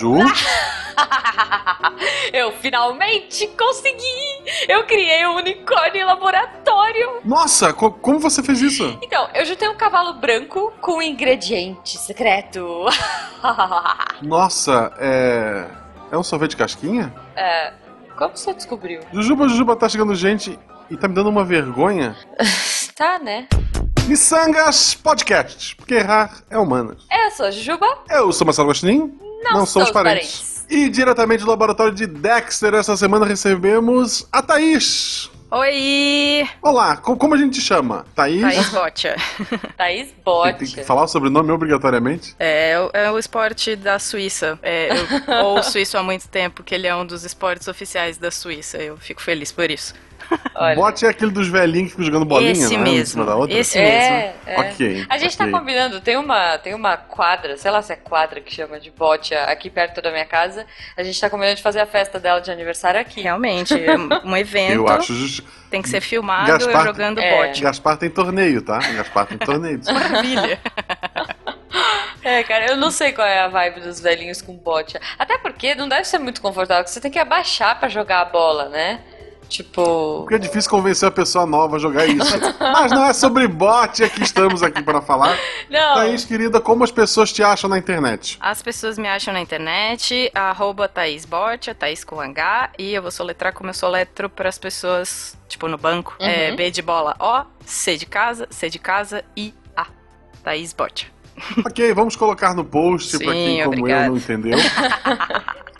Juju. eu finalmente consegui! Eu criei um unicórnio em laboratório! Nossa, co como você fez isso? Então, eu juntei um cavalo branco com um ingrediente secreto. Nossa, é. É um sorvete de casquinha? É. Como você descobriu? Jujuba, Jujuba, tá chegando gente e tá me dando uma vergonha. tá, né? Missangas Podcast, porque errar é humano. Eu sou a Jujuba. Eu sou Marcelo Gostinho. Não, não somos parentes. parentes. E diretamente do laboratório de Dexter, essa semana recebemos a Thaís. Oi! Olá, como a gente te chama? Thaís? Thaís Botia. Thaís Botia. Tem, tem, que falar o sobrenome obrigatoriamente? É, é o esporte da Suíça. É, eu ou suíço há muito tempo, que ele é um dos esportes oficiais da Suíça. Eu fico feliz por isso. Olha. Bote é aquele dos velhinhos que ficam jogando bolinha, esse né? Mesmo, esse é, mesmo. É. Ok. A gente tá okay. tá combinando, tem uma, tem uma quadra, sei lá se é quadra que chama de bote aqui perto da minha casa. A gente tá combinando de fazer a festa dela de aniversário aqui. Realmente, é um evento. Eu acho just... Tem que ser filmado Gaspar, eu jogando é. bote. Gaspar tem torneio, tá? Gaspar tem torneio. Maravilha. É, cara, eu não sei qual é a vibe dos velhinhos com bote. Até porque não deve ser muito confortável, você tem que abaixar para jogar a bola, né? Tipo. Porque é difícil convencer a pessoa nova a jogar isso. Mas não é sobre bot é que estamos aqui para falar. Não. Thaís, querida, como as pessoas te acham na internet? As pessoas me acham na internet, arroba Thaís Bot, Thaís com H, e eu vou soletrar como eu soletro para as pessoas, tipo, no banco. Uhum. É B de bola O, C de casa, C de casa e A. Thaís Bot. Ok, vamos colocar no post para quem, como obrigado. eu, não entendeu.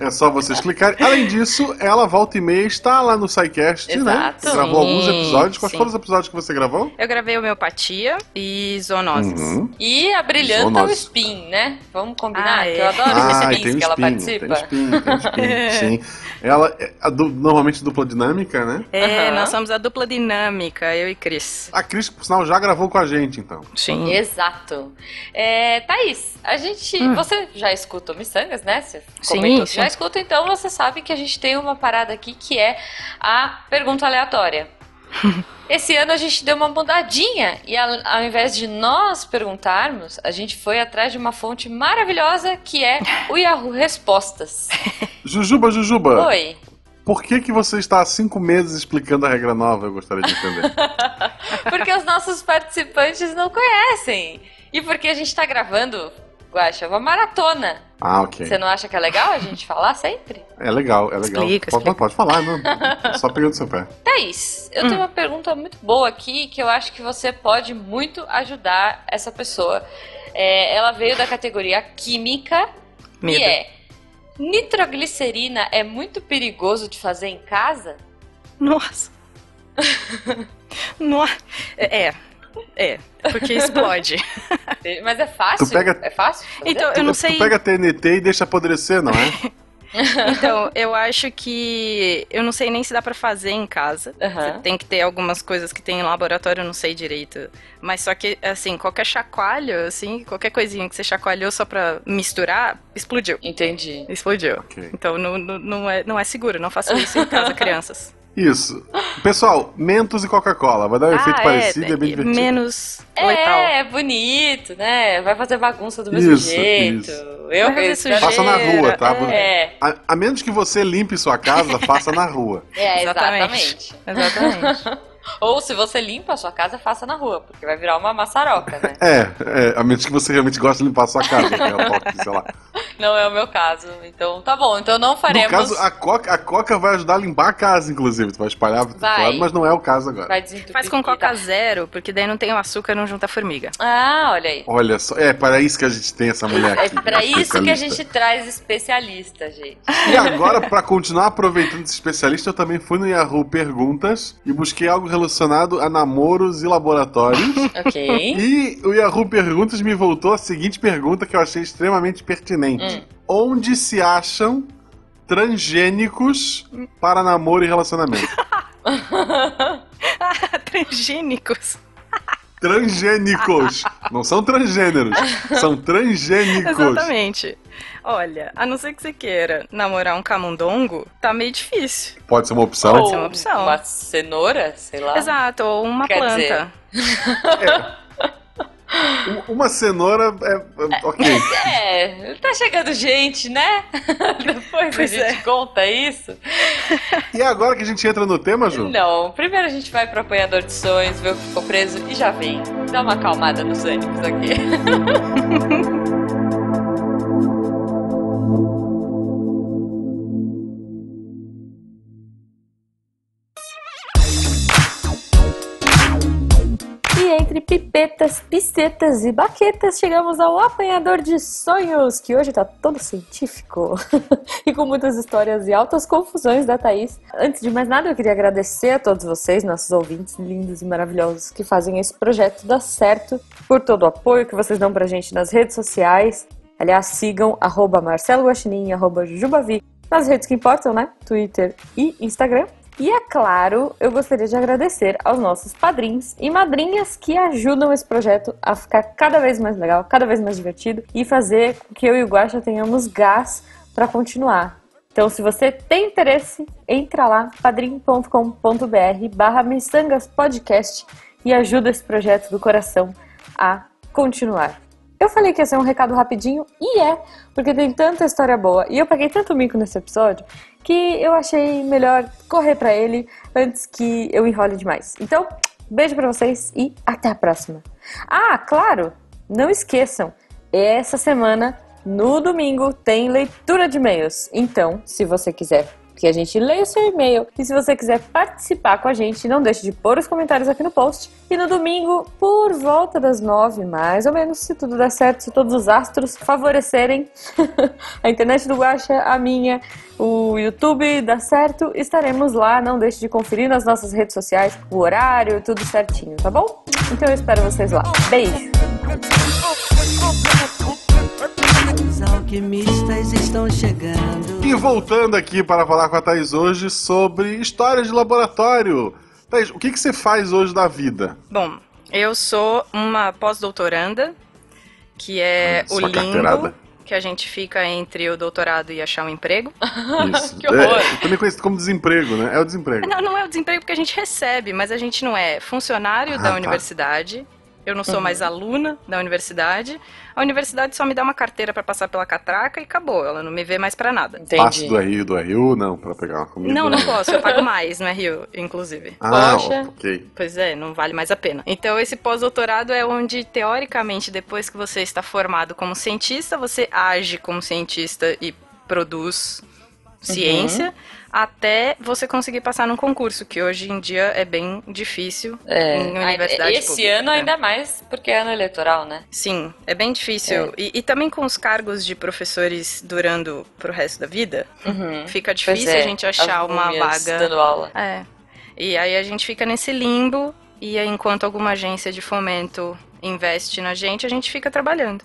É só vocês clicarem. Além disso, ela volta e meia está lá no SciCast, né? Exato. né? Gravou sim, alguns episódios. Quais sim. foram os episódios que você gravou? Eu gravei homeopatia e zoonoses. Uhum. E a brilhanta o Zoonose. spin, né? Vamos combinar, Ah, que é. eu adoro Ah, os e spins tem o que ela spin, participa. tem o spin, tem o spin, sim. Ela é a du- normalmente dupla dinâmica, né? É, Aham. nós somos a dupla dinâmica, eu e Cris. A Cris, por sinal, já gravou com a gente, então. Sim. Exato. É, Thaís, a gente. Hum. Você já escuta o Missangas, né? Você Sim, comentou sim. já escuta, então você sabe que a gente tem uma parada aqui que é a pergunta aleatória. Esse ano a gente deu uma mudadinha e ao, ao invés de nós perguntarmos, a gente foi atrás de uma fonte maravilhosa que é o Yahoo Respostas. Jujuba, Jujuba, Oi. por que, que você está há cinco meses explicando a regra nova? Eu gostaria de entender. Porque os nossos participantes não conhecem. E porque a gente tá gravando, Guaxa, uma maratona. Ah, ok. Você não acha que é legal a gente falar sempre? É legal, é legal. Explica, pode, explica. pode falar, não. Só pegando seu pé. Thaís, eu Hum. tenho uma pergunta muito boa aqui que eu acho que você pode muito ajudar essa pessoa. É, ela veio da categoria química Medo. e é: nitroglicerina é muito perigoso de fazer em casa? Nossa. Nossa. É, é, porque explode. Mas é fácil? Tu pega- É fácil? Então, eu não Tu sei. pega TNT e deixa apodrecer, não é? Então, eu acho que. Eu não sei nem se dá pra fazer em casa. Você tem que ter algumas coisas que tem em laboratório, eu não sei direito. Mas só que, assim, qualquer chacoalho, assim, qualquer coisinha que você chacoalhou só pra misturar, explodiu. Entendi. Explodiu. Ok. Então não, não, não é, não é seguro, não façam isso em casa, crianças. Isso. Pessoal, Mentos e Coca-Cola. Vai dar um efeito Ah, parecido e é bem é, divertido. menos letal. É, é bonito, né? Vai fazer bagunça do mesmo Isso, jeito. isso. Eu, Vai fazer Faça na rua, tá? É, A, a menos que você limpe sua casa, faça na rua. é, Exatamente. exatamente. Exatamente. Ou se você limpa a sua casa, faça na rua, porque vai virar uma maçaroca, né? É, é, a menos que você realmente goste de limpar a sua casa, é o toque, sei lá. Não é o meu caso. Então tá bom, então não No faremos. caso, a Coca, a Coca vai ajudar a limpar a casa, inclusive. Tu vai espalhar pro Vai. lado, mas não é o caso agora. Vai. Faz com tá? coca zero, porque daí não tem o açúcar, não junta formiga. Ah, olha aí. Olha só, é para isso que a gente tem essa mulher É aqui. pra isso que a gente traz especialista, gente. E agora, pra continuar aproveitando esse especialista, eu também fui no Yahoo Perguntas e busquei algo relacionado a namoros e laboratórios. Ok. E o Yahoo Perguntas me voltou a seguinte pergunta que eu achei extremamente pertinente: Hum. Onde se acham transgênicos para namoro e relacionamento? Transgênicos. Transgênicos! Não são transgêneros, são transgênicos. Exatamente. Olha, a não ser que você queira namorar um camundongo, tá meio difícil. Pode ser uma opção. Pode ser uma opção. Uma cenoura, sei lá. Exato, ou uma Quer planta. Uma cenoura é, é ok. É, tá chegando gente, né? Depois Pois a gente é. conta isso. E é agora que a gente entra no tema, Ju? Não, primeiro a gente vai pro apanhador de sonhos, ver o que ficou preso e já vem. Dá uma acalmada nos ânimos aqui. entre pipetas, picetas e baquetas, chegamos ao apanhador de sonhos, que hoje tá todo científico e com muitas histórias e altas confusões da Thaís. Antes de mais nada, eu queria agradecer a todos vocês, nossos ouvintes lindos e maravilhosos, que fazem esse projeto dar certo, por todo o apoio que vocês dão pra gente nas redes sociais. Aliás, sigam arroba Marcelo Guaxinim, arroba Jubavi, nas redes que importam, né? Twitter e Instagram. E é claro, eu gostaria de agradecer aos nossos padrinhos e madrinhas que ajudam esse projeto a ficar cada vez mais legal, cada vez mais divertido e fazer com que eu e o Guaxa tenhamos gás para continuar. Então, se você tem interesse, entra lá, padrim.com.br barra Podcast e ajuda esse projeto do coração a continuar. Eu falei que ia ser um recado rapidinho, e é, porque tem tanta história boa, e eu paguei tanto mico nesse episódio, que eu achei melhor correr pra ele antes que eu enrole demais. Então, beijo pra vocês e até a próxima. Ah, claro, não esqueçam, essa semana, no domingo, tem leitura de e-mails. Então, se você quiser que a gente leia o seu e-mail. E se você quiser participar com a gente, não deixe de pôr os comentários aqui no post. E no domingo, por volta das nove, mais ou menos, se tudo der certo, se todos os astros favorecerem, a internet do Guaxa, a minha, o YouTube dá certo, estaremos lá. Não deixe de conferir nas nossas redes sociais o horário, tudo certinho, tá bom? Então eu espero vocês lá. Beijo! Alquimistas estão chegando. E voltando aqui para falar com a Thaís hoje sobre histórias de laboratório. Thaís, o que, que você faz hoje da vida? Bom, eu sou uma pós-doutoranda, que é Hum, o limbo que a gente fica entre o doutorado e achar um emprego. Isso. Que horror. É, também conhecido como desemprego, né? É o desemprego. Não, não é o desemprego porque a gente recebe, mas a gente não é funcionário Ah, da tá. universidade. Eu não sou Uhum. mais aluna da universidade. A universidade só me dá uma carteira pra passar pela catraca e acabou. Ela não me vê mais pra nada. Passo Entendi. do RU do RU, não, pra pegar uma comida. Não, não posso. Eu pago mais no Rio, inclusive. Ah, Poxa. ok. Pois é, não vale mais a pena. Então, esse pós-doutorado é onde, teoricamente, depois que você está formado como cientista, você age como cientista e produz ciência, até você conseguir passar num concurso, que hoje em dia é bem difícil É. em universidade Esse pública. ano ainda mais, porque é ano eleitoral, né? Sim, é bem difícil. E, e também com os cargos de professores durando pro resto da vida, Uhum. fica difícil é, a gente achar as uma vaga. dando aula. É. E aí a gente fica nesse limbo e aí, enquanto alguma agência de fomento investe na gente, a gente fica trabalhando.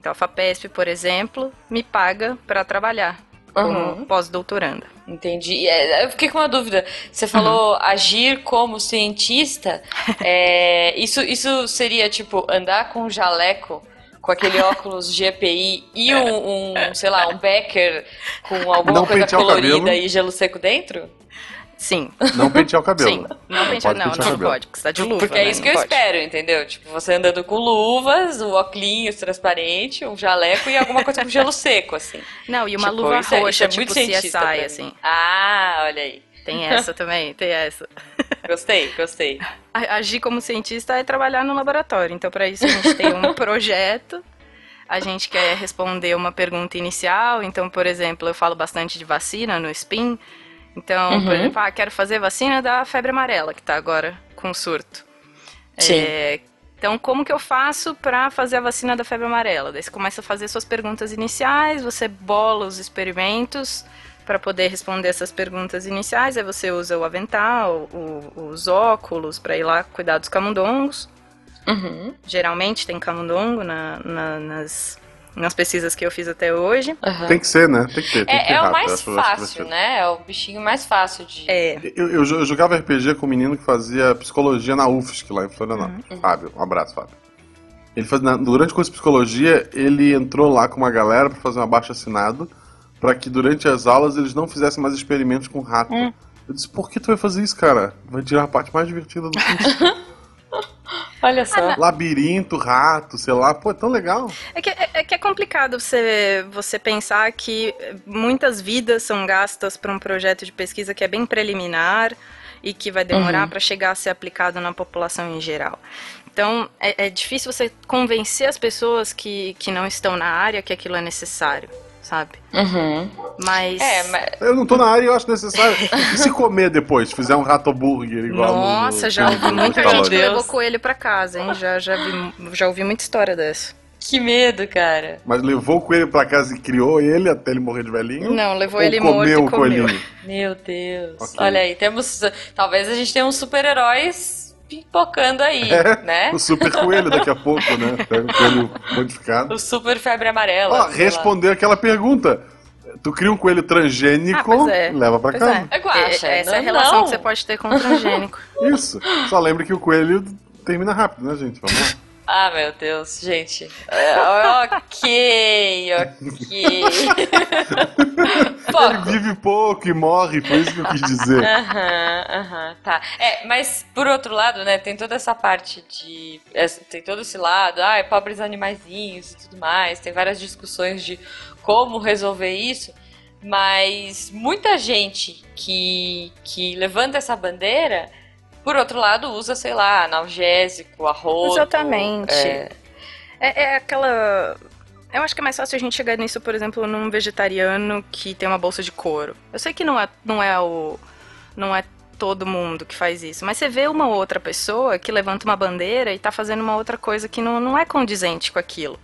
Então a FAPESP, por exemplo, me paga para trabalhar como Uhum. pós-doutoranda. Entendi. É, Eu fiquei com uma dúvida. Você falou agir como cientista. é, isso, isso seria tipo andar com um jaleco, com aquele óculos GPI e um, um, sei lá, um Becker com alguma Não coisa colorida e gelo seco dentro? Sim, Não pentear o cabelo. sim. né? Não, pentear, pode não, pentear não cabelo. pode, porque você tá de luva. Porque é né? isso Não que eu pode. espero, entendeu? Tipo, você andando com luvas, o óculos transparente, um jaleco e alguma coisa com gelo seco, assim. Não, e uma Tipo, luva isso é- roxa, isso é tipo muito cientista pra CSI, assim. Ah, olha aí. Tem essa também, tem essa. Gostei, gostei. Agir como cientista é trabalhar no laboratório. Então, para isso, a gente tem um projeto. A gente quer responder uma pergunta inicial. Então, por exemplo, eu falo bastante de vacina no SPIN. Então, por Uhum. exemplo, ah, quero fazer vacina da febre amarela, que tá agora com surto. Sim. É, então, como que eu faço para fazer a vacina da febre amarela? Daí você começa a fazer suas perguntas iniciais, você bola os experimentos para poder responder essas perguntas iniciais. Aí você usa o avental, o- os óculos para ir lá cuidar dos camundongos. Uhum. Geralmente tem camundongo na- na- nas, nas pesquisas que eu fiz até hoje. aham. Tem que ser, né? Tem que ter. Tem que É, ter é o mais acho- acho fácil, né? É o bichinho mais fácil de. É, Eu, eu, eu jogava RPG com um menino que fazia psicologia na UFSC, lá em Florianópolis. Uhum. Fábio, um abraço, Fábio. Ele faz, na- durante o curso de psicologia, ele entrou lá com uma galera pra fazer um abaixo assinado, pra que durante as aulas eles não fizessem mais experimentos com rato. Hum. Eu disse, por que tu vai fazer isso, cara? Vai tirar a parte mais divertida do curso. Olha só. Ah, Labirinto, rato, sei lá. Pô, é tão legal. É que é, é que é complicado você, você pensar que muitas vidas são gastas para um projeto de pesquisa que é bem preliminar e que vai demorar Uhum. para chegar a ser aplicado na população em geral. Então, é, é difícil você convencer as pessoas que, que não estão na área que aquilo é necessário, sabe? Uhum. Mas. É, mas. Eu não tô na área e eu acho necessário. E se comer depois? Fizer um rato hambúrguer igual no- Nossa, no já ouvi muita gente que levou coelho pra casa, hein? Já, já, vi, já ouvi muita história dessa. Que medo, cara. Mas levou o coelho pra casa e criou ele até ele morrer de velhinho? Não, levou Ou ele morto comeu e o comeu. coelhinho? Meu Deus. Ok. Olha aí, temos. Talvez a gente tenha uns super-heróis pipocando aí, É, né? O super coelho daqui a pouco, né? Pega o coelho modificado. O super febre amarela. Ó, sei lá. respondeu aquela pergunta. Tu cria um coelho transgênico, Ah, é. leva pra Pois casa. é. É guaxa, É- Essa é a não- relação não. que você pode ter com o transgênico. Isso. Só lembre que o coelho termina rápido, né, gente? Vamos lá. Ah, meu Deus, gente. É, ok, ok. Ele vive pouco e morre, foi isso que eu quis dizer. Aham, aham, tá. É, mas por outro lado, né, tem toda essa parte de. essa- Tem todo esse lado, ah, pobres animaizinhos e tudo mais, tem várias discussões de como resolver isso, mas muita gente que, que levanta essa bandeira, por outro lado, usa, sei lá, analgésico, arroz. Exatamente. É, É, é aquela. Eu acho que é mais fácil a gente chegar nisso, por exemplo, num vegetariano que tem uma bolsa de couro. Eu sei que não é, não é o. Não é todo mundo que faz isso. Mas você vê uma outra pessoa que levanta uma bandeira e tá fazendo uma outra coisa que não, não é condizente com aquilo.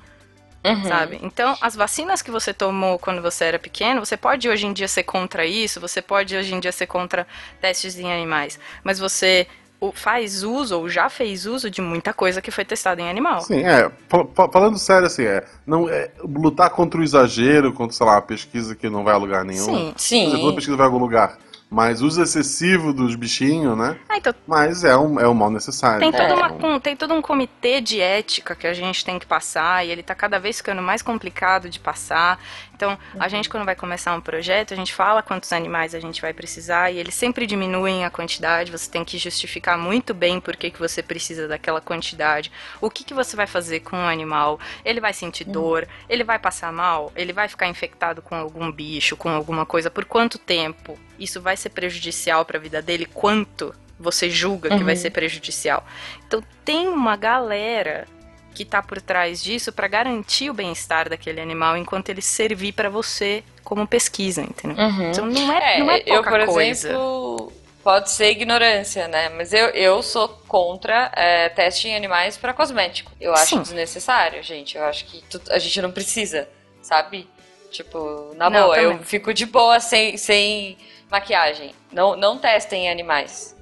Uhum. sabe? Então, as vacinas que você tomou quando você era pequeno, você pode hoje em dia ser contra isso, você pode hoje em dia ser contra testes em animais, mas você o- faz uso ou já fez uso de muita coisa que foi testada em animal. Sim, é. fal- fal- Falando sério, assim, é, não, é. Lutar contra o exagero, contra, sei lá, uma pesquisa que não vai a lugar nenhum. Sim. Exemplo, toda Sim. pesquisa vai a algum lugar. Mas uso excessivo dos bichinhos, né? Ah, então Mas é um, é um mal necessário. tem, toda É uma- um- um- tem todo um comitê de ética que a gente tem que passar e ele tá cada vez ficando mais complicado de passar. Então, a gente quando vai começar um projeto, a gente fala quantos animais a gente vai precisar e eles sempre diminuem a quantidade, você tem que justificar muito bem por que, que você precisa daquela quantidade, o que, que você vai fazer com o animal, ele vai sentir dor, ele vai passar mal, ele vai ficar infectado com algum bicho, com alguma coisa, por quanto tempo isso vai ser prejudicial para a vida dele, quanto você julga que vai Uhum. ser prejudicial. Então, tem uma galera que tá por trás disso para garantir o bem-estar daquele animal enquanto ele servir para você como pesquisa, entendeu? Uhum. Então não é, É, não é eu, pouca por coisa. exemplo, pode ser ignorância, né? Mas eu, eu sou contra é, teste em animais para cosmético. Eu acho Sim. desnecessário, gente. Eu acho que tu- a gente não precisa, sabe? Tipo, na Não, boa, eu também. fico de boa sem, sem maquiagem. Não, não testem em animais.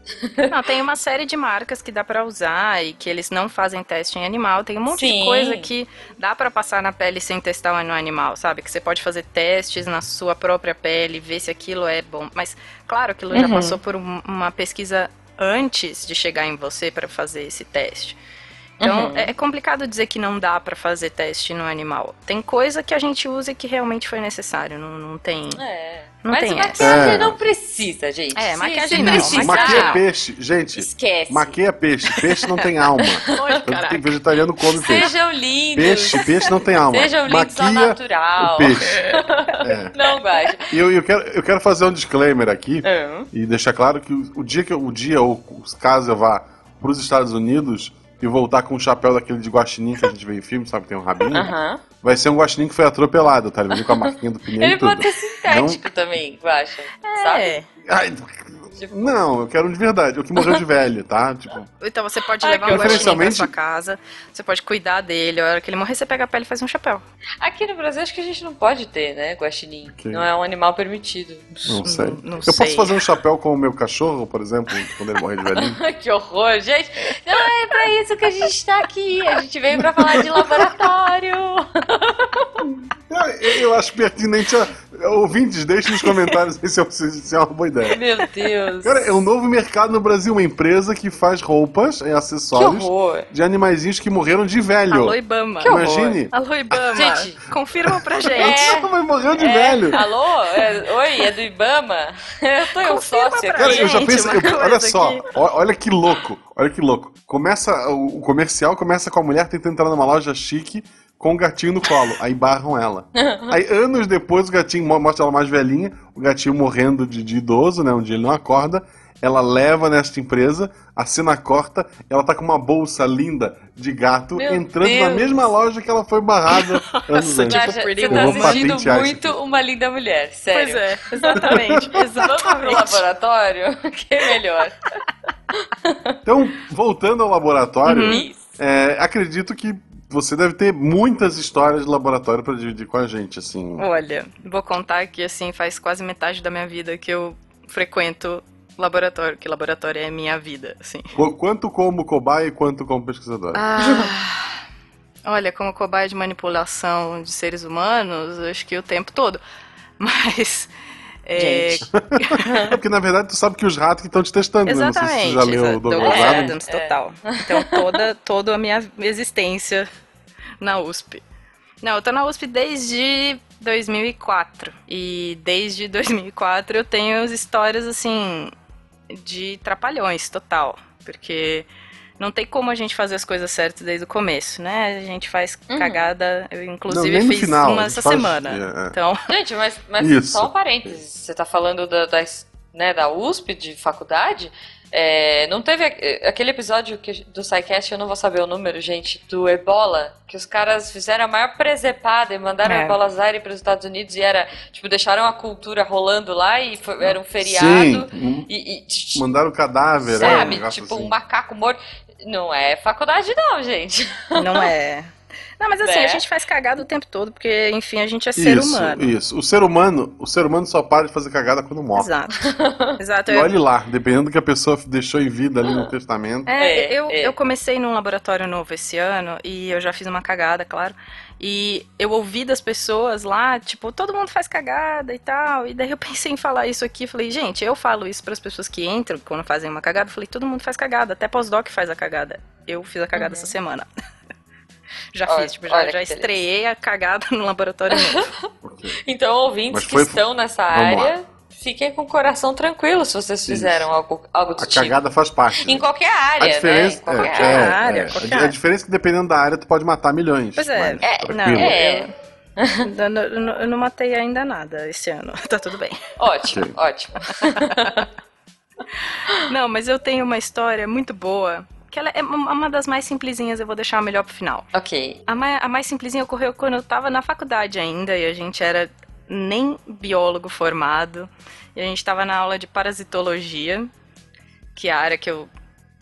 Não, tem uma série de marcas que dá pra usar e que eles não fazem teste em animal. Tem um monte Sim. de coisa que dá pra passar na pele sem testar no animal, sabe? Que você pode fazer testes na sua própria pele, ver se aquilo é bom. Mas, claro, aquilo já Uhum. passou por um- uma pesquisa antes de chegar em você pra fazer esse teste. Então, Uhum. é é complicado dizer que não dá pra fazer teste no animal. Tem coisa que a gente usa e que realmente foi necessário. Não, não tem. É. Não Mas tem maquiagem essa. não precisa, gente. É, maquiagem se não, precisar, Maquia peixe. Gente, Esquece. maquia peixe. Peixe não tem alma. Oi, vegetariano come peixe. Sejam lindos. Peixe, peixe não tem alma. Sejam lindos ao Maquia natural. o peixe. É. Não gosto. E eu, eu, quero, eu quero fazer um disclaimer aqui Hum. e deixar claro que o, o dia que eu- o dia ou caso eu vá para os Estados Unidos e voltar com um chapéu daquele de guaxinim que a gente vê em filme, sabe, que tem um rabinho, Aham. vai ser um guaxinim que foi atropelado, tá? Ele vai vir com a marquinha do pneu Ele e tudo. pode ser sintético também, eu acho. Sabe? É. Ai, não, eu quero um de verdade, o que morreu de velho, tá? Tipo, Então você pode Ai, levar que um guaxinim pra sua casa, você pode cuidar dele, a hora que ele morrer você pega a pele e faz um chapéu. Aqui no Brasil acho que a gente não pode ter, né, guaxinim. Ok. Não é um animal permitido. não sei. Não- não eu sei. posso fazer um chapéu com o meu cachorro, por exemplo, quando ele morrer de velhinho? que horror, gente. Não é pra isso que a gente tá aqui. A gente veio pra falar de laboratório. Eu, eu acho pertinente a- ouvintes, deixem nos comentários se é, se é uma boa ideia. Meu Deus. Cara, é um novo mercado no Brasil, uma empresa que faz roupas e que acessórios de animaizinhos que morreram de velho. Alô, Ibama. Que. Imagine. Alô, Ibama. Gente. Confirma pra gente. É. Mas morreu de É, velho. Alô? É, oi, é do Ibama? Eu tô um Confirma sócio aqui. Cara, eu já pensei. eu- olha só, aqui. olha que louco, olha que louco. Começa o, o comercial começa com a mulher tentando entrar numa loja chique com o gatinho no colo. Aí barram ela. Aí anos depois o gatinho mo- mostra ela mais velhinha, o gatinho morrendo de, de idoso, né? Um dia ele não acorda. Ela leva nesta empresa, a cena corta, ela tá com uma bolsa linda de gato Meu entrando na Deus. mesma loja que ela foi barrada anos Nossa, antes. tipo, Naja, você tá isso muito Uma Linda Mulher, sério. Pois é, exatamente. Vamos pro exatamente. laboratório? Que é melhor. Então, voltando ao laboratório, Isso. É, acredito que você deve ter muitas histórias de laboratório pra dividir com a gente, assim. Olha, vou contar que assim faz quase metade da minha vida que eu frequento laboratório, que laboratório é minha vida, assim. Qu- Quanto como cobaia e quanto como pesquisadora. Ah, olha, como cobaia de manipulação de seres humanos, acho que o tempo todo. Mas. É, Gente. É porque, na verdade, tu sabe que os ratos que estão te testando, né? Não sei se Exatamente. tu já leu o Douglas Adams. Adams, total. Então, toda, toda a minha existência na USP. Não, eu tô na USP desde 2004. E desde 2004 eu tenho as histórias, assim, de trapalhões, total. Porque não tem como a gente fazer as coisas certas desde o começo, né? A gente faz Uhum. cagada. Eu, Não, inclusive, no fiz final, a uma essa faz- semana. é, é. Então, Gente, mas, mas Isso. só um parênteses. Você tá falando da, da, né, da USP, de faculdade. É, não teve a- aquele episódio que, do SciCast, eu não vou saber o número, gente, do Ebola, que os caras fizeram a maior presepada e mandaram É. o Ebola Zaire para os Estados Unidos e era, tipo, deixaram a cultura rolando lá e foi- era um feriado. Sim, hum, E, e- mandaram o cadáver, né? sabe, um negócio tipo, assim. um macaco morto. Não é faculdade, não, gente. não é. Não, mas assim, Né? a gente faz cagada o tempo todo, porque, enfim, a gente é ser isso, humano. Isso, o ser humano, o ser humano só para de fazer cagada quando morre. Exato. Exato. E Eu, olhe lá, dependendo do que a pessoa deixou em vida ali no testamento. é, É, eu, é. eu comecei num laboratório novo esse ano e eu já fiz uma cagada, claro. E eu ouvi das pessoas lá, tipo, todo mundo faz cagada e tal. E daí eu pensei em falar isso aqui. Falei, gente, eu falo isso para as pessoas que entram quando fazem uma cagada. Falei, todo mundo faz cagada, até pós-doc faz a cagada. Eu fiz a cagada essa semana. Já Olha- fiz, tipo, já, já beleza. estreiei a cagada no laboratório novo. Então, ouvintes que estão nessa área, fiquem com o coração tranquilo se vocês fizeram algo, algo do A tipo. cagada faz parte. Em né? qualquer A área, né? Em diferença, qualquer é, área. é, área, é. qualquer A- a diferença é que dependendo da área tu pode matar milhões. Pois é. mas É, não, É. Eu não, eu não- eu não matei ainda nada esse ano. Tá tudo bem. Ótimo, ótimo. Não, mas eu tenho uma história muito boa. Que ela é uma das mais simplesinhas, eu vou deixar a melhor pro final. Ok. A mais, a mais simplesinha ocorreu quando eu tava na faculdade ainda e a gente era nem biólogo formado. E a gente tava na aula de parasitologia, que é a área que eu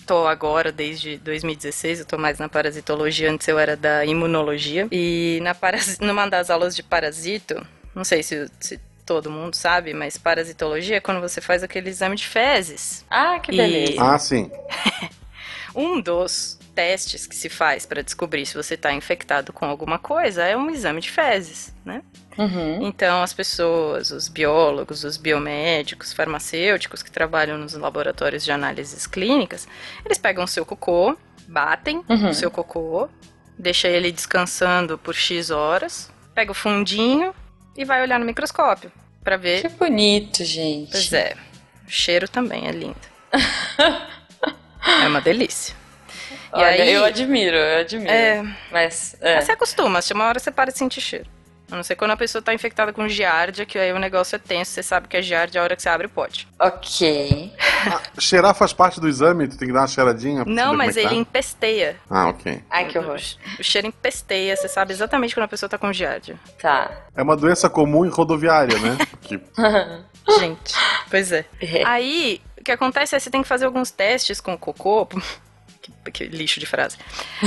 tô agora desde 2016. Eu tô mais na parasitologia, antes eu era da imunologia. E na parasi- numa das aulas de parasito, não sei se, se todo mundo sabe, mas parasitologia é quando você faz aquele exame de fezes. Ah, que E- beleza. Ah, sim. Um dos testes que se faz para descobrir se você está infectado com alguma coisa é um exame de fezes, né? Uhum. Então as pessoas, os biólogos, os biomédicos, farmacêuticos que trabalham nos laboratórios de análises clínicas, eles pegam o seu cocô, batem Uhum. o seu cocô, deixa ele descansando por X horas, pega o fundinho e vai olhar no microscópio para ver. Que bonito, gente. Pois é, o cheiro também é lindo. é uma delícia. E Olha, aí- eu admiro, eu admiro. É, Mas, é. Mas você acostuma, se uma hora você para de sentir cheiro. A não ser quando a pessoa tá infectada com giardia, que aí o negócio é tenso, você sabe que é giardia a hora que você abre o pote. ok. Cheirar faz parte do exame? Tu tem que dar uma cheiradinha? Não, mas é ele tá? empesteia. Ah, ok. Ai, que horror. O cheiro empesteia, você sabe exatamente quando a pessoa tá com giardia. Tá. É uma doença comum em rodoviária, né? Que Gente, pois é. É. Aí, o que acontece é que você tem que fazer alguns testes com o cocô. Que, que lixo de frase.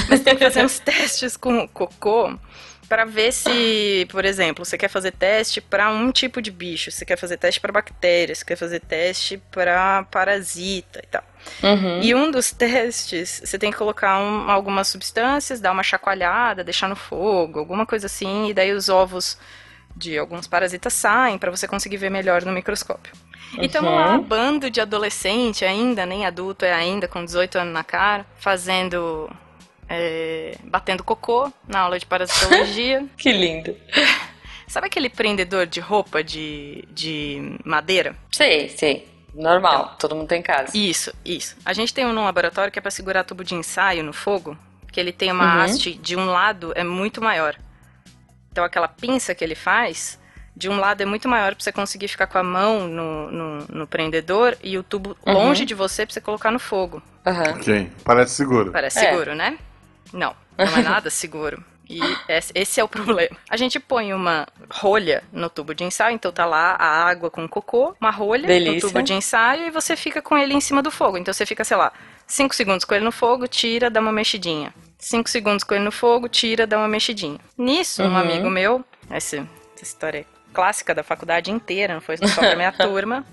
Mas tem que fazer uns testes com o cocô para ver se, por exemplo, você quer fazer teste para um tipo de bicho, você quer fazer teste para bactérias, você quer fazer teste para parasita e tal. Uhum. E um dos testes, você tem que colocar um- algumas substâncias, dar uma chacoalhada, deixar no fogo, alguma coisa assim, e daí os ovos de alguns parasitas saem para você conseguir ver melhor no microscópio. E estamos Uhum. lá, bando de adolescente ainda, nem adulto é ainda, com 18 anos na cara, fazendo. é, batendo cocô na aula de parasitologia. Que lindo. Sabe aquele prendedor de roupa de, de madeira? Sei, sei. Normal, todo mundo tem em casa. Isso, isso. A gente tem um no laboratório que é para segurar tubo de ensaio no fogo, que ele tem uma Uhum. haste de um lado é muito maior. Então aquela pinça que ele faz, de um lado é muito maior para você conseguir ficar com a mão no, no, no prendedor e o tubo Uhum. longe de você para você colocar no fogo. Aham. Ok, parece seguro. Parece É. seguro, né? Não, não é nada seguro. E esse, é o problema. A gente põe uma rolha no tubo de ensaio, então tá lá a água com cocô, uma rolha Delícia. no tubo de ensaio e você fica com ele em cima do fogo. Então você fica, sei lá, 5 segundos com ele no fogo, tira, dá uma mexidinha. 5 segundos com ele no fogo, tira, dá uma mexidinha. Nisso, um Uhum. amigo meu, essa, essa história é clássica da faculdade inteira, não foi só pra minha turma.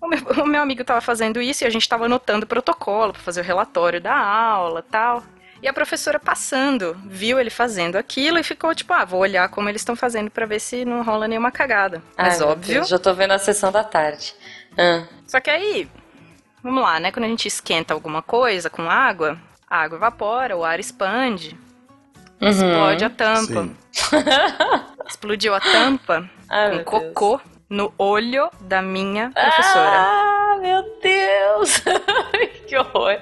O meu, o meu amigo tava fazendo isso e a gente tava anotando o protocolo pra fazer o relatório da aula tal. E a professora passando, viu ele fazendo aquilo e ficou tipo, ah, vou olhar como eles estão fazendo pra ver se não rola nenhuma cagada. Mas Ai, meu óbvio. Deus, já tô vendo a sessão da tarde. Ah. Só que aí, vamos lá, né? Quando a gente esquenta alguma coisa com água, a água evapora, o ar expande, Uhum. explode a tampa. Sim. Explodiu a tampa Ai, com cocô no olho da minha professora. Ah, meu Deus! que horror!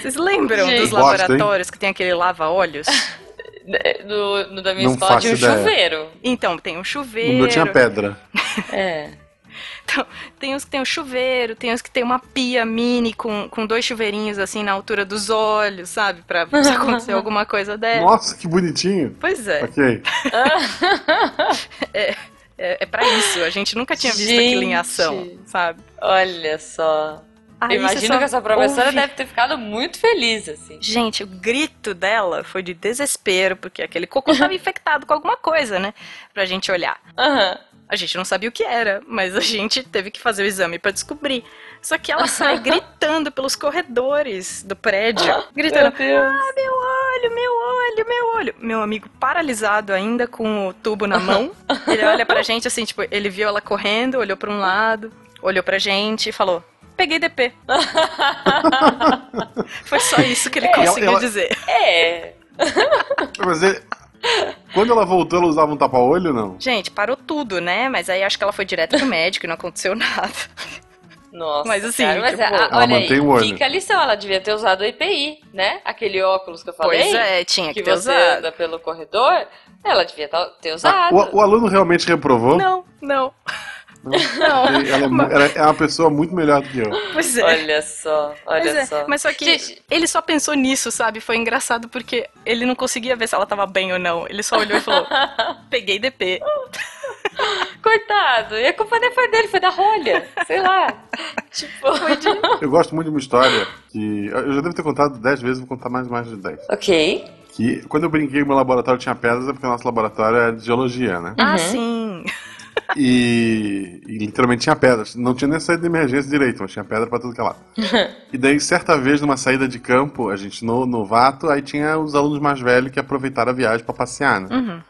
Vocês lembram Gente. dos laboratórios que tem aquele lava-olhos? No, no da minha Não escola tinha um ideia. chuveiro. Então, tem um chuveiro. No meu tinha pedra. É. Então, tem uns que tem um chuveiro, tem uns que tem uma pia mini com, com dois chuveirinhos assim na altura dos olhos, sabe? Pra se acontecer alguma coisa dela. Nossa, que bonitinho. Pois é, Ok. é, é pra isso. A gente nunca tinha visto Gente. aquilo em ação, sabe? Olha só. Aí você Imagino só que essa professora ouve- deve ter ficado muito feliz, assim. Gente, o grito dela foi de desespero, porque aquele cocô estava infectado com alguma coisa, né? Pra gente olhar. Aham. A gente não sabia o que era, mas a gente teve que fazer o exame pra descobrir. Só que ela sai gritando pelos corredores do prédio, gritando: Meu Deus. Ah, meu olho, meu olho, meu olho. Meu amigo paralisado ainda com o tubo na mão. Ele olha pra gente assim, tipo, ele viu ela correndo, olhou pra um lado, olhou pra gente e falou: Peguei DP. Foi só isso que ele É, conseguiu ela- dizer. É. Mas ele- quando ela voltou, ela usava um tapa-olho, não? Gente, parou tudo, né? Mas aí acho que ela foi direto pro médico e não aconteceu nada. Nossa. Mas assim, cara, mas, tipo, ah, ela olha aí, mantém o olho. fica a lição. Ela devia ter usado o EPI, né? Aquele óculos que eu falei. Pois é, tinha que, Que ter você usado. anda pelo corredor. Ela devia ter Ah, usado. o, o aluno realmente reprovou? Não, não. Não. Não. Ela é, ela é uma pessoa muito melhor do que eu. Pois é. Olha só, olha Pois é, só. Mas só que Gente- ele só pensou nisso, sabe? Foi engraçado porque ele não conseguia ver se ela tava bem ou não. Ele só olhou e falou: Peguei DP. Coitado, e a culpa nem foi dele, foi da rolha. Sei lá. tipo. Eu gosto muito de uma história que. Eu já devo ter contado 10 vezes, vou contar mais mais de 10. Ok. Que quando eu brinquei que meu laboratório tinha pedras, é porque o nosso laboratório é de geologia, né? Ah, Uhum. sim. E, e literalmente tinha pedras. Não tinha nem saída de emergência direito, mas tinha pedra pra tudo que é lado. e daí, certa vez, numa saída de campo, a gente no novato, aí tinha os alunos mais velhos que aproveitaram a viagem pra passear, né? Uhum.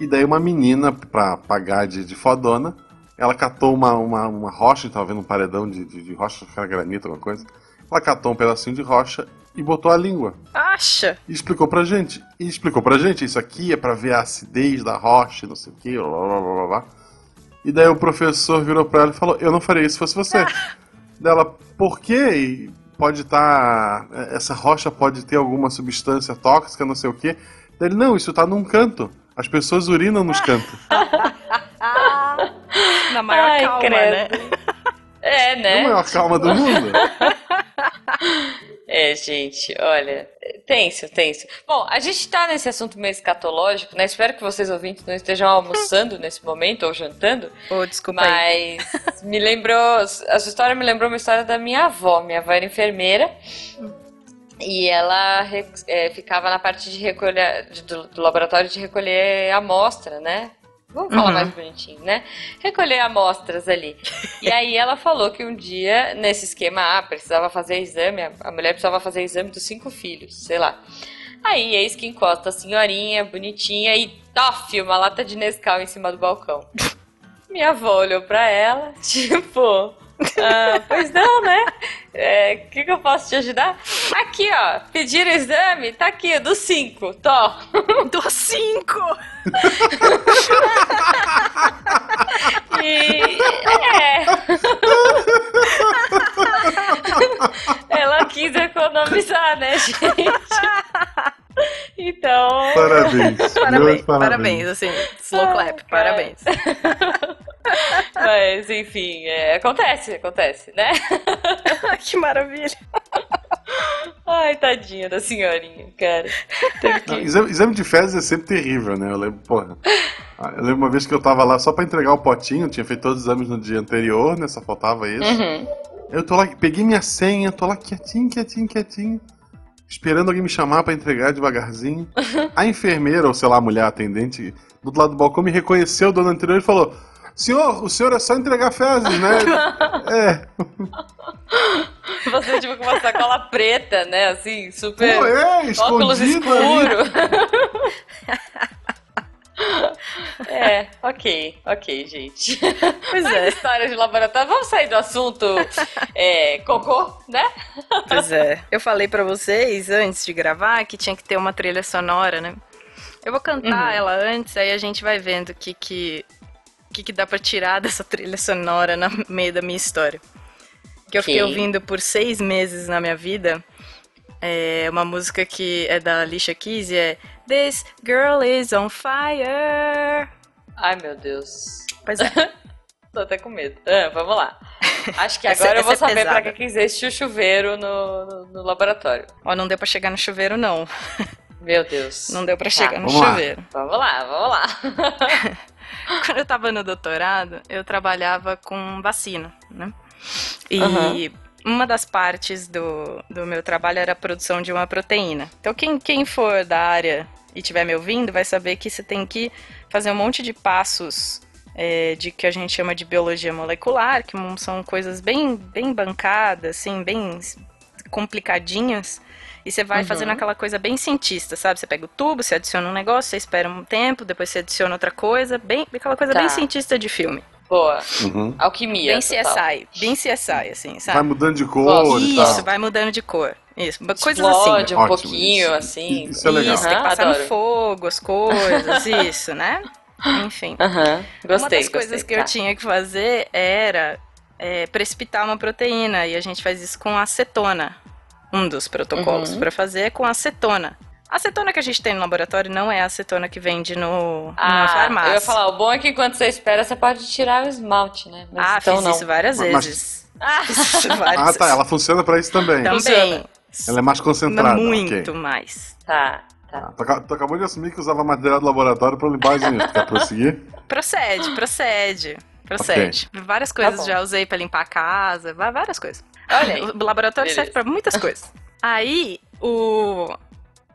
E daí uma menina, pra pagar de, de fodona, ela catou uma, uma, uma rocha, tava vendo um paredão de, de, de rocha, granito, alguma coisa. Ela catou um pedacinho de rocha e botou a língua. Acha? E explicou pra gente. E explicou pra gente, isso aqui é pra ver a acidez da rocha, não sei o que, blá blá blá blá blá. E daí o professor virou pra ela e falou, eu não faria isso se fosse você. Dela, por quê? E Pode estar. essa rocha pode ter alguma substância tóxica, não sei o quê. Daí ele, não, isso tá num canto. As pessoas urinam nos cantos. Na maior Ai, calma, credo. né? É, a né? maior calma do mundo. É, gente, olha, tenso, tenso. Bom, a gente tá nesse assunto meio escatológico, né? Espero que vocês ouvintes não estejam almoçando nesse momento ou jantando, Ô, desculpa aí. mas me lembrou, a sua história me lembrou uma história da minha avó. Minha avó era enfermeira e ela é, ficava na parte de recolher, do, do laboratório de recolher amostra, né? Vamos falar Uhum. mais bonitinho, né? Recolher amostras ali. E aí ela falou que um dia, nesse esquema, ah, precisava fazer exame, a- mulher precisava fazer exame dos cinco filhos, sei lá. Aí, eis que encosta a senhorinha, bonitinha, e tof, uma lata de Nescau em cima do balcão. Minha avó olhou pra ela, tipo, ah, pois não, né? O é, que, que eu posso te ajudar? Aqui, ó. Pedir exame, tá aqui, do 5. Tô. Do 5! e. É. Ela quis economizar, né, gente? Então. Parabéns. Parabéns, parabéns, assim, slow ah, clap, parabéns. Mas, enfim, é, acontece, acontece, né? que maravilha. Ai, tadinha da senhorinha, cara. Que... Não, exame, exame, de fezes é sempre terrível, né? Eu lembro, porra. Eu lembro uma vez que eu tava lá só pra entregar o potinho, tinha feito todos os exames no dia anterior, né? Só faltava isso. Uhum. Eu tô lá, peguei minha senha, tô lá quietinho, quietinho, quietinho esperando alguém me chamar para entregar devagarzinho. A enfermeira, ou sei lá, a mulher atendente, do lado do balcão me reconheceu do ano anterior e falou: Senhor, o senhor é só entregar fezes, né? é. Você, tipo, com uma sacola preta, né? Assim, super. Pô, é, óculos escuros. ok, ok, gente. Pois é. História de laboratório. Vamos sair do assunto é, cocô, né? Pois é. Eu falei para vocês antes de gravar que tinha que ter uma trilha sonora, né? Eu vou cantar uhum. ela antes, aí a gente vai vendo o que que, que, que dá pra tirar dessa trilha sonora no meio da minha história. Que eu fiquei ouvindo por seis meses na minha vida. É uma música que é da Alicia Keys e é This girl is on fire. Ai, meu Deus. Pois é. Tô até com medo. Ah, vamos lá. Acho que agora essa, eu vou é saber é pra que, que existe o chuveiro no, no, no, laboratório. Ó, não deu pra chegar no chuveiro, não. Meu Deus. Não deu pra tá. chegar no chuveiro. Vamos lá, vamos lá. Quando eu tava no doutorado, eu trabalhava com vacina, né? E uhum uma das partes do, do meu trabalho era a produção de uma proteína. Então, quem, quem for da área e estiver me ouvindo, vai saber que você tem que fazer um monte de passos é, de que a gente chama de biologia molecular, que são coisas bem, bem bancadas, assim, bem complicadinhas. E você vai uhum. fazendo aquela coisa bem cientista, sabe? Você pega o tubo, você adiciona um negócio, você espera um tempo, depois você adiciona outra coisa, bem aquela coisa tá. bem cientista de filme. Boa. Uhum. Alquimia. Bem CSI. Total. Bem CSI, assim, sabe? Vai mudando de cor. Isso, vai mudando de cor. Isso, coisas Explode assim. um Ótimo, pouquinho, isso. assim. Isso é legal. Isso, tem que passar no fogo, as coisas, isso, né? Enfim. Uhum. Gostei, Uma das coisas gostei, que tá. eu tinha que fazer era é, precipitar uma proteína, e a gente faz isso com acetona. Um dos protocolos uhum. para fazer é com acetona. A acetona que a gente tem no laboratório não é a acetona que vende no, ah, na farmácia. Eu ia falar, o bom é que enquanto você espera, você pode tirar o esmalte, né? Mas ah, então fiz não. isso várias Mas... vezes. Ah. ah, tá. Ela funciona para isso também. Também. Ela é mais concentrada. Muito okay. mais. Tá. Tá. Ah, tu, acabou de assumir que usava material do laboratório para limpar as unhas. Quer prosseguir? Procede, procede. Procede. Okay. Várias coisas tá já usei para limpar a casa, várias coisas. Olha. O laboratório Beleza. serve para muitas coisas. Aí, o,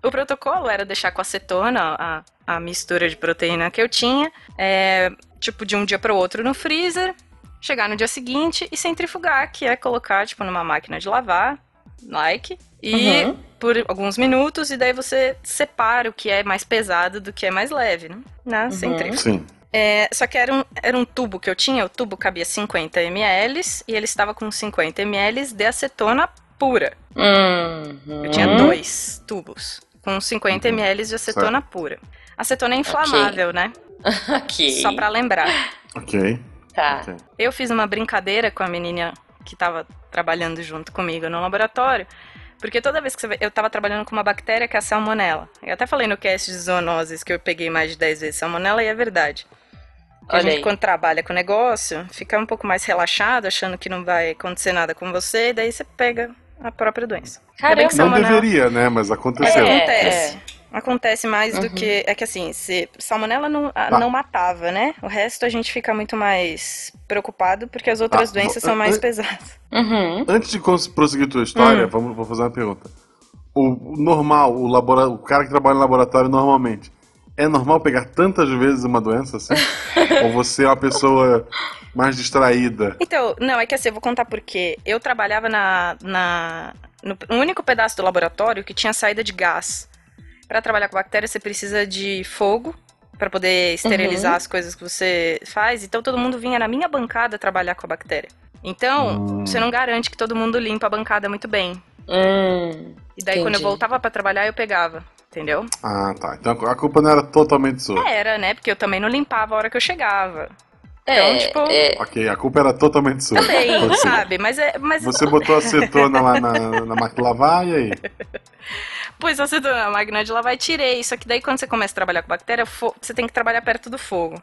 o protocolo era deixar com acetona a, a mistura de proteína que eu tinha, é, tipo, de um dia para o outro no freezer, chegar no dia seguinte e centrifugar, que é colocar, tipo, numa máquina de lavar, like, e uhum. por alguns minutos, e daí você separa o que é mais pesado do que é mais leve, né? Na uhum. centrífuga. Sim. É, só que era um, era um tubo que eu tinha, o tubo cabia 50 ml e ele estava com 50 ml de acetona pura. Uhum. Eu tinha dois tubos com 50 uhum. ml de acetona certo. pura. Acetona é inflamável, okay. né? ok. Só para lembrar. Ok. Tá. Okay. Eu fiz uma brincadeira com a menina que estava trabalhando junto comigo no laboratório, porque toda vez que você... eu estava trabalhando com uma bactéria que é a salmonela. Eu até falei no cast de zoonoses que eu peguei mais de 10 vezes salmonela e é verdade. a gente, quando trabalha com negócio, fica um pouco mais relaxado, achando que não vai acontecer nada com você, e daí você pega a própria doença. Caramba. Não deveria, né? Mas aconteceu. É, acontece. É. Acontece mais uhum. do que. É que assim, se salmonela não, ah. não matava, né? O resto a gente fica muito mais preocupado porque as outras ah, doenças são mais pesadas. Uhum. Antes de prosseguir tua história, uhum. vamos, vou fazer uma pergunta. O normal, o, labora... o cara que trabalha no laboratório normalmente, é normal pegar tantas vezes uma doença assim? Ou você é uma pessoa mais distraída? Então, não, é que assim, eu vou contar porque eu trabalhava na, na, no único pedaço do laboratório que tinha saída de gás. Pra trabalhar com bactéria, você precisa de fogo pra poder esterilizar Uhum. as coisas que você faz. Então todo mundo vinha na minha bancada trabalhar com a bactéria. Então, Hum. você não garante que todo mundo limpa a bancada muito bem. Hum, E daí quando eu Entendi. voltava pra trabalhar, eu pegava, entendeu? Ah, tá. Então a culpa não era totalmente sua. Era, né? Porque eu também não limpava a hora que eu chegava. É, tipo, é, Ok, a culpa era totalmente sua. Ser. sabe? Mas é. Mas Você botou acetona lá na, na máquina de lavar e aí? Pois você na máquina de lavar e tirei. Só que daí quando você começa a trabalhar com bactéria, fo- você tem que trabalhar perto do fogo.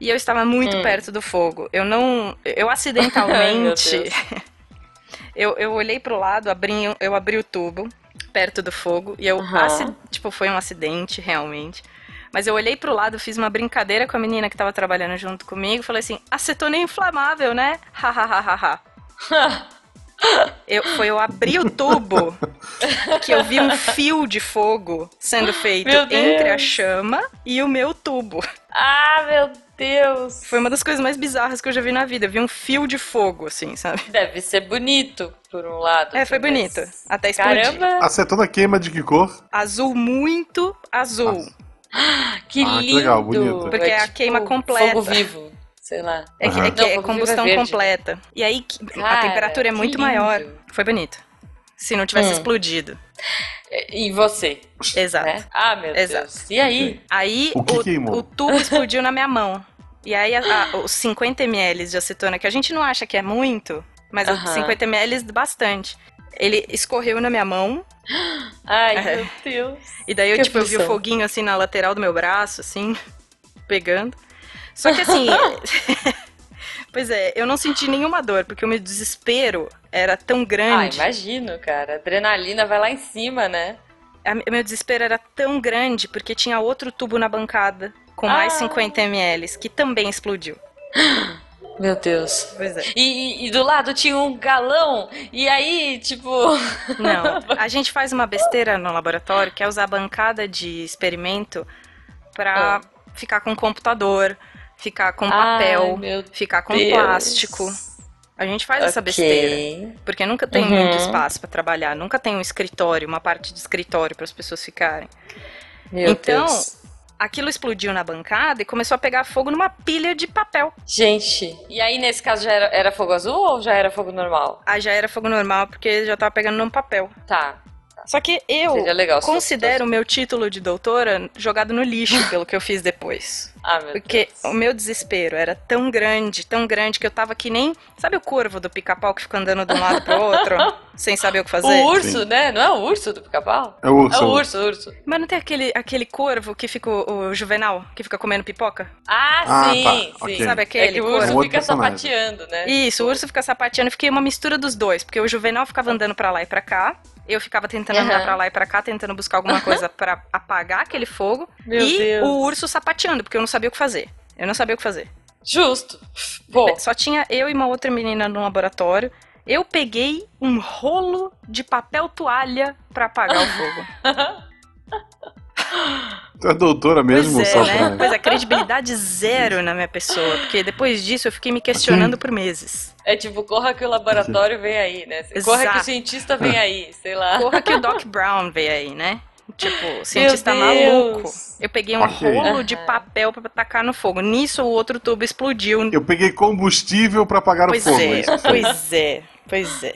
E eu estava muito Hum. perto do fogo. Eu não. Eu acidentalmente. eu, eu olhei pro lado, abri, eu abri o tubo perto do fogo. E eu. Aham. acid- Tipo, foi um acidente, realmente. Mas eu olhei pro lado, fiz uma brincadeira com a menina que tava trabalhando junto comigo. Falei assim: acetona é inflamável, né? Hahaha. Eu, foi eu abrir o tubo que eu vi um fio de fogo sendo feito entre a chama e o meu tubo. Ah, meu Deus. Foi uma das coisas mais bizarras que eu já vi na vida. Eu vi um fio de fogo, assim, sabe? Deve ser bonito, por um lado. É, foi mas- bonito. Até explodir. Caramba, Acetona queima de que cor? Azul muito azul. que Ah, que lindo. legal, bonito. Porque é a queima completa. Fogo vivo, sei lá. É que, é, Aham. que Não, é combustão vivo é verde. completa. E aí que- a Cara, temperatura é que muito lindo. maior. Foi bonito. Se não tivesse Hum. explodido. E você, Exato. né? Ah, meu Exato. Deus. E aí? Aí O que o, o tubo explodiu na minha mão. E aí a- a- os 50 ml de acetona, que a gente não acha que é muito, mas os Aham. 50 ml bastante. Ele escorreu na minha mão, Ai, É. meu Deus. e daí eu, Que tipo, eu vi o foguinho assim na lateral do meu braço, assim, pegando. Só que assim. pois é, eu não senti nenhuma dor, porque o meu desespero era tão Ah, grande. imagino, cara. A adrenalina vai lá em cima, né? A- O meu desespero era tão grande porque tinha outro tubo na bancada com mais Ah. 50 ml, que também explodiu. Meu Deus. Pois é. E, e- do lado tinha um galão, e aí, tipo. Não, a gente faz uma besteira no laboratório que é usar a bancada de experimento pra ficar com computador, ficar com papel, Ai, ficar com Deus. plástico. A gente faz essa besteira. Porque nunca tem Uhum. muito espaço pra trabalhar, nunca tem um escritório, uma parte de escritório para as pessoas ficarem. Meu Então- Deus. Aquilo explodiu na bancada e começou a pegar fogo numa pilha de papel. Gente, e aí nesse caso já era, era fogo azul ou já era fogo normal? Aí já era fogo normal porque já tava pegando num papel. Tá. Só que eu legal. considero o meu título de doutora jogado no lixo pelo que eu fiz depois. Ah, meu Porque Deus. o meu desespero era tão grande, tão grande, que eu tava que nem. Sabe o corvo do pica-pau que fica andando de um lado pro outro, sem saber o que fazer? O urso, Sim. né? Não é o urso do pica-pau? É o urso. É o urso, o urso. Mas não tem aquele, aquele corvo que fica o, o juvenal, que fica comendo pipoca? Ah, Ah, sim, tá, sim. ok. Sabe É aquele que o urso É um fica personagem. sapateando, né? Isso, o urso fica sapateando. Eu fiquei uma mistura dos dois, porque o juvenal ficava andando pra lá e pra cá. Eu ficava tentando andar Aham. pra lá e pra cá, tentando buscar alguma coisa pra apagar aquele fogo. Meu e Deus. o urso sapateando, porque eu não sabia o que fazer. Eu não sabia o que fazer. Justo. Pô, Só tinha eu e uma outra menina no laboratório. Eu peguei um rolo de papel toalha pra apagar o fogo. Tu é doutora mesmo, pois é, só né? Pois é, credibilidade zero na minha pessoa. Porque depois disso eu fiquei me questionando por meses. é tipo, corra que o laboratório vem aí, né? Corra que o Exato. cientista vem aí, sei lá. Porra que o Doc Brown veio aí, né? Tipo, cientista Deus. maluco. Eu peguei um Ok. rolo de papel pra tacar no fogo. Nisso o outro tubo explodiu. Eu peguei combustível pra apagar Pois o fogo. é, isso. pois é, pois é.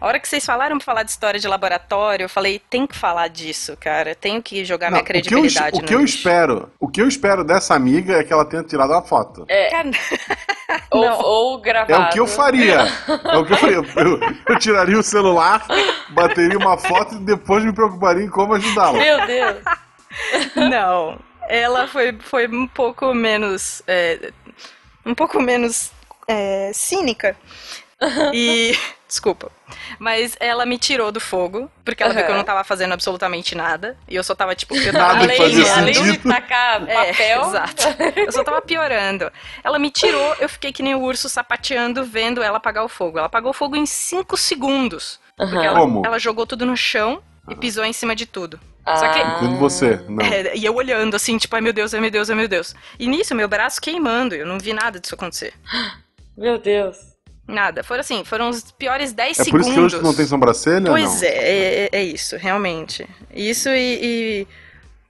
A hora que vocês falaram pra falar de história de laboratório, eu falei, tem que falar disso, cara. Tenho que jogar Não, minha o que eu, credibilidade o no que eu espero, o que eu espero dessa amiga é que ela tenha tirado uma foto. Cara, Ou, ou É gravado. o que eu faria. É o que eu faria. Eu, eu tiraria o celular, bateria uma foto e depois me preocuparia em como ajudá-la. Meu Deus. não. Ela foi, foi um pouco menos. é, um pouco menos é, cínica. E. Desculpa. Mas ela me tirou do fogo, porque ela viu que eu não tava fazendo absolutamente nada. E eu só tava, tipo, eu tava Nada Além, fazia além de sentido. tacar É, papel. exato. Eu só tava piorando. Ela me tirou, eu fiquei que nem o urso sapateando, vendo ela apagar o fogo. Ela apagou o fogo em 5 segundos. Porque Aham. ela, Como? ela jogou tudo no chão e pisou em cima de tudo. Só que- Ah. Incluindo você. Não. É, e eu olhando assim, tipo, ai meu Deus, ai meu Deus, ai meu Deus. E nisso, meu braço queimando, eu não vi nada disso acontecer. Meu Deus. Nada. Foram assim, foram os piores 10 É por segundos. isso que hoje tu não tem sobrancelha? Pois não? é, é, é isso, realmente. Isso e, e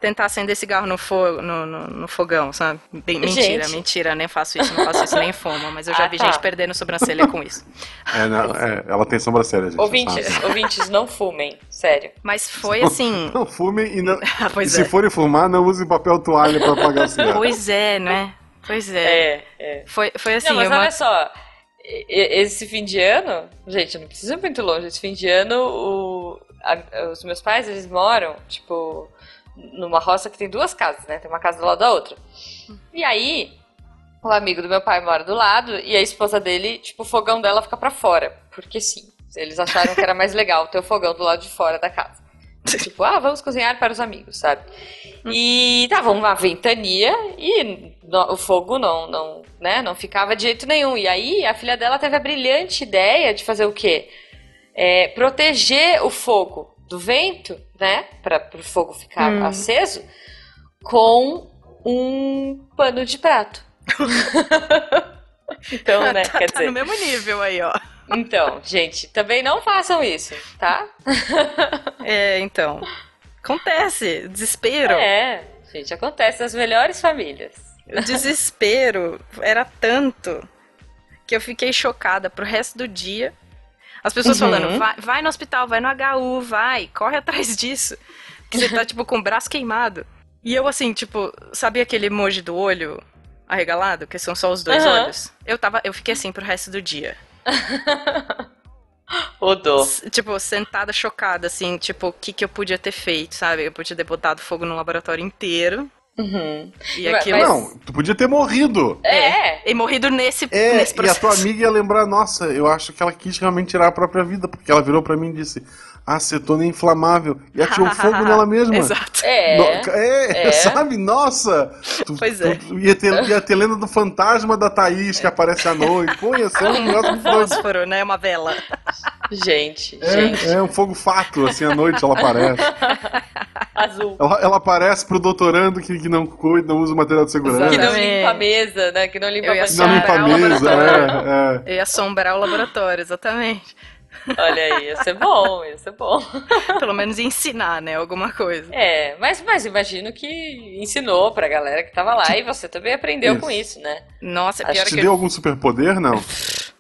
tentar acender cigarro no, fo no, no, no fogão, sabe? Bem, mentira, Gente. mentira, nem faço isso, não faço isso nem fumo, mas eu já Ah, vi tá. gente perdendo sobrancelha com isso. É, não, é, ela tem sobrancelha, gente. Ouvintes, ouvintes, não fumem, sério. Mas foi assim. Não fumem e, não, Ah, e se é. forem fumar, não usem papel toalha pra apagar o cigarro. Pois é, né? Pois é. É, é. Foi, foi assim, não, mas uma- olha só, esse fim de ano, gente, não precisa ir muito longe. Esse fim de ano, o- a- os meus pais, eles moram, tipo, numa roça que tem duas casas, né? Tem uma casa do lado da outra. E aí, o amigo do meu pai mora do lado e a esposa dele, tipo, o fogão dela fica pra fora. Porque sim, eles acharam que era mais legal ter o fogão do lado de fora da casa. Tipo, ah, vamos cozinhar para os amigos, sabe? E tava uma ventania e no- o fogo não, não, né, não ficava de jeito nenhum. E aí a filha dela teve a brilhante ideia de fazer o quê? É, proteger o fogo do vento, né, para o fogo ficar Hum. aceso, com um pano de prato. então, né, tá, quer tá dizer, no mesmo nível aí, ó. Então, gente, também não façam isso, tá? É, então. Acontece, desespero. É, gente, acontece nas melhores famílias. O desespero era tanto que eu fiquei chocada pro resto do dia. As pessoas Uhum. falando, vai, vai no hospital, vai no HU, vai, corre atrás disso. Que você tá, tipo, com o braço queimado. E eu, assim, tipo, sabia aquele emoji do olho arregalado, que são só os dois Aham. olhos? Eu tava, eu fiquei assim pro resto do dia. S- Tipo, sentada chocada, assim, tipo, o que que eu podia ter feito, sabe? Eu podia ter botado fogo no laboratório inteiro. Uhum. E Mas- aquilo. mas- Não, tu podia ter morrido. É, E morrido nesse, É, nesse e a processo. tua amiga ia lembrar, nossa, eu acho que ela quis realmente tirar a própria vida, porque ela virou pra mim e disse, "Ah, acetona é inflamável, e atirou fogo nela mesma. Exato. é. No- é, é. sabe? Nossa! Tu, Pois é. tu- ia, ter, ia ter lenda do fantasma da Thaís que aparece à noite. Pô, ia ser um negócio. Fósforo, né? Uma vela. Gente, gente. É, é um fogo fato, assim, à noite ela aparece. Azul. Ela, ela aparece pro doutorando que, que não cuida, não usa material de segurança. Que não limpa a mesa, né? Que não limpa Eu ia a Não Assombrar limpa a o mesa, é, é. E assombrar o laboratório, exatamente. Olha aí, ia ser bom, ia ser bom. Pelo menos ensinar, né? Alguma coisa. É, mas, mas imagino que ensinou pra galera que tava lá e você também aprendeu Isso. com isso, né? Nossa, Acho pior Te que. deu algum superpoder, não?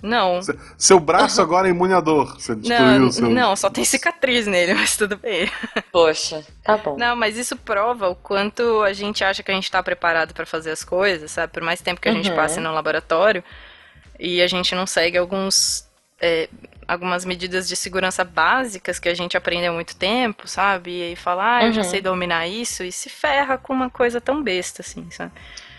Não. Se- Seu braço agora é imunhe à dor. Você destruiu Não, o seu... não, só tem cicatriz nele, mas tudo bem. Poxa, tá bom. Não, mas isso prova o quanto a gente acha que a gente tá preparado pra fazer as coisas, sabe? Por mais tempo que a gente Uhum. passe no laboratório e a gente não segue alguns é, algumas medidas de segurança básicas que a gente aprendeu há muito tempo, sabe? E aí fala, ah, eu já Uhum. sei dominar isso e se ferra com uma coisa tão besta assim, sabe?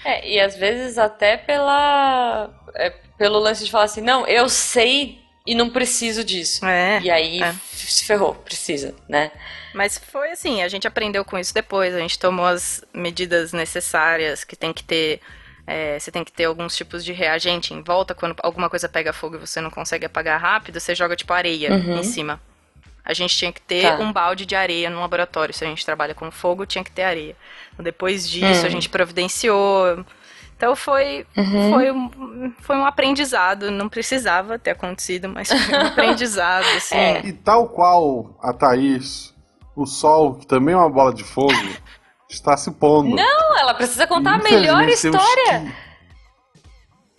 É, e às vezes até pela. é, pelo lance de falar assim, não, eu sei e não preciso disso. É. E aí é. se ferrou, precisa, né? Mas foi assim, a gente aprendeu com isso depois, a gente tomou as medidas necessárias que tem que ter. É, você tem que ter alguns tipos de reagente em volta. Quando alguma coisa pega fogo e você não consegue apagar rápido, você joga tipo areia Uhum. em cima. A gente tinha que ter Tá. um balde de areia no laboratório. Se a gente trabalha com fogo, tinha que ter areia. Então, depois disso, Hum. a gente providenciou. Então foi, Uhum. foi, um, foi um aprendizado. Não precisava ter acontecido, mas foi um aprendizado, assim. É. né? E tal qual a Thaís, o sol, que também é uma bola de fogo, está se pondo. Não, ela precisa contar a melhor história.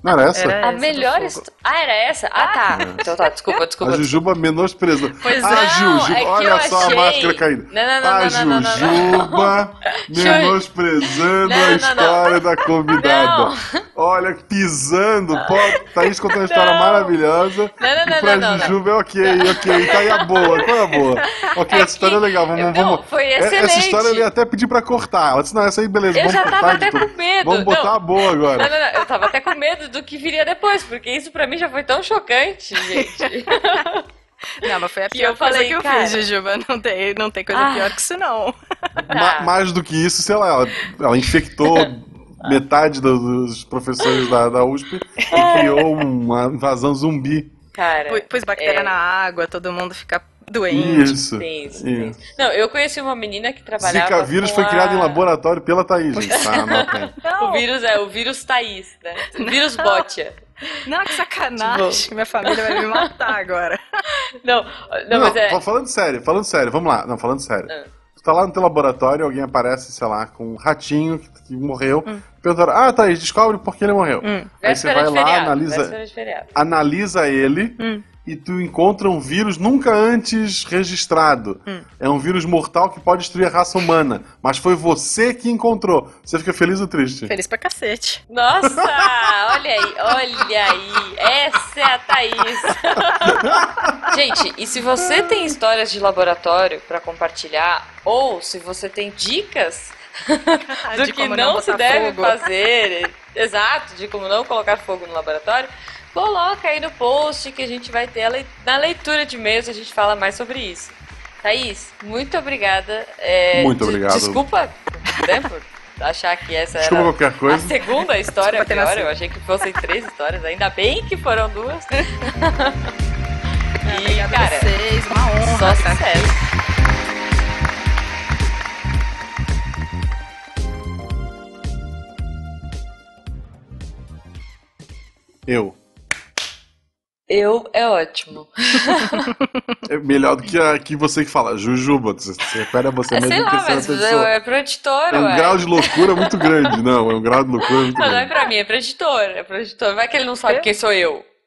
Não era essa? Era A essa melhor história. Ah, era essa? Ah, tá. Então tá, desculpa, A desculpa. Jujuba menosprezando. Pois ah, é. Não, Ju, é que olha eu só achei- a máscara caindo. Não, não, não, a não, não, não, não, não. Jujuba menosprezando Não, a não, não. história da convidada. Não. Olha, pisando. Pô, Thaís contou uma história Não. maravilhosa. Não, não, e não, pra não. Jujuba é ok, ok. Tá aí a boa, qual é a boa? Ok, É essa história é que- legal. Vamos, Não, vamos. foi É- Essa excelente. história eu ia até pedir pra cortar. Ela disse, não, essa aí beleza. Eu vamos já cortar, tava até com medo. Vamos botar Não. a boa agora. Não, não, não, eu tava até com medo do que viria depois, porque isso pra mim já foi tão chocante, gente. Não, mas foi a Que pior eu coisa falei, que eu cara. fiz, Jujuba. Não tem, não tem coisa Ah. pior que isso, não. Ma- mais do que isso, sei lá, ela, ela infectou metade do- dos professores da, da USP e criou uma invasão zumbi. Cara. Pô- Pôs bactéria é. na água, todo mundo fica doente. Isso. Tem isso, tem isso. isso. Não, eu conheci uma menina que trabalhava. Zika vírus com foi a- criado em laboratório pela Thaís, gente. Tá, aí. O vírus é o vírus Thaís, né? O vírus Botia. Não, que sacanagem. Minha família vai me matar agora. Não, não, Não, mas é. fa- falando sério, falando sério, vamos lá. Não, falando sério. Ah. Tá lá no teu laboratório, alguém aparece, sei lá, com um ratinho que, que morreu. Hum. Perguntaram, ah, Thaís, descobre por que ele morreu. Hum. Aí você vai lá, analisa, analisa ele Hum. e tu encontra um vírus nunca antes registrado. Hum. É um vírus mortal que pode destruir a raça humana. Mas foi você que encontrou. Você fica feliz ou triste? Feliz pra cacete. Nossa, olha aí, olha aí. Essa é a Thaís. Gente, e se você tem histórias de laboratório pra compartilhar, ou se você tem dicas do De que como não, se deve fogo. fazer, exato, de como não colocar fogo no laboratório, coloca aí no post que a gente vai ter a na leitura de e-mails, a gente fala mais sobre isso. Thaís, muito obrigada. É, Muito de- obrigado. Desculpa né, por achar que essa Desculpa era qualquer a coisa. segunda história Desculpa pior, eu achei que fossem três histórias, ainda bem que foram duas. e, Obrigada cara, a vocês, uma honra. só tá aqui. sucesso. Eu. Eu é ótimo. É melhor do que, a, que você que fala, Jujuba. Você refere a você É, mesmo sei lá, mas pessoa. é pro editor, É um ué. grau de loucura muito grande. Não, é um grau de loucura muito Não, não é grande. pra mim, é pro editor. É pro editor. Vai que ele não sabe quem sou eu,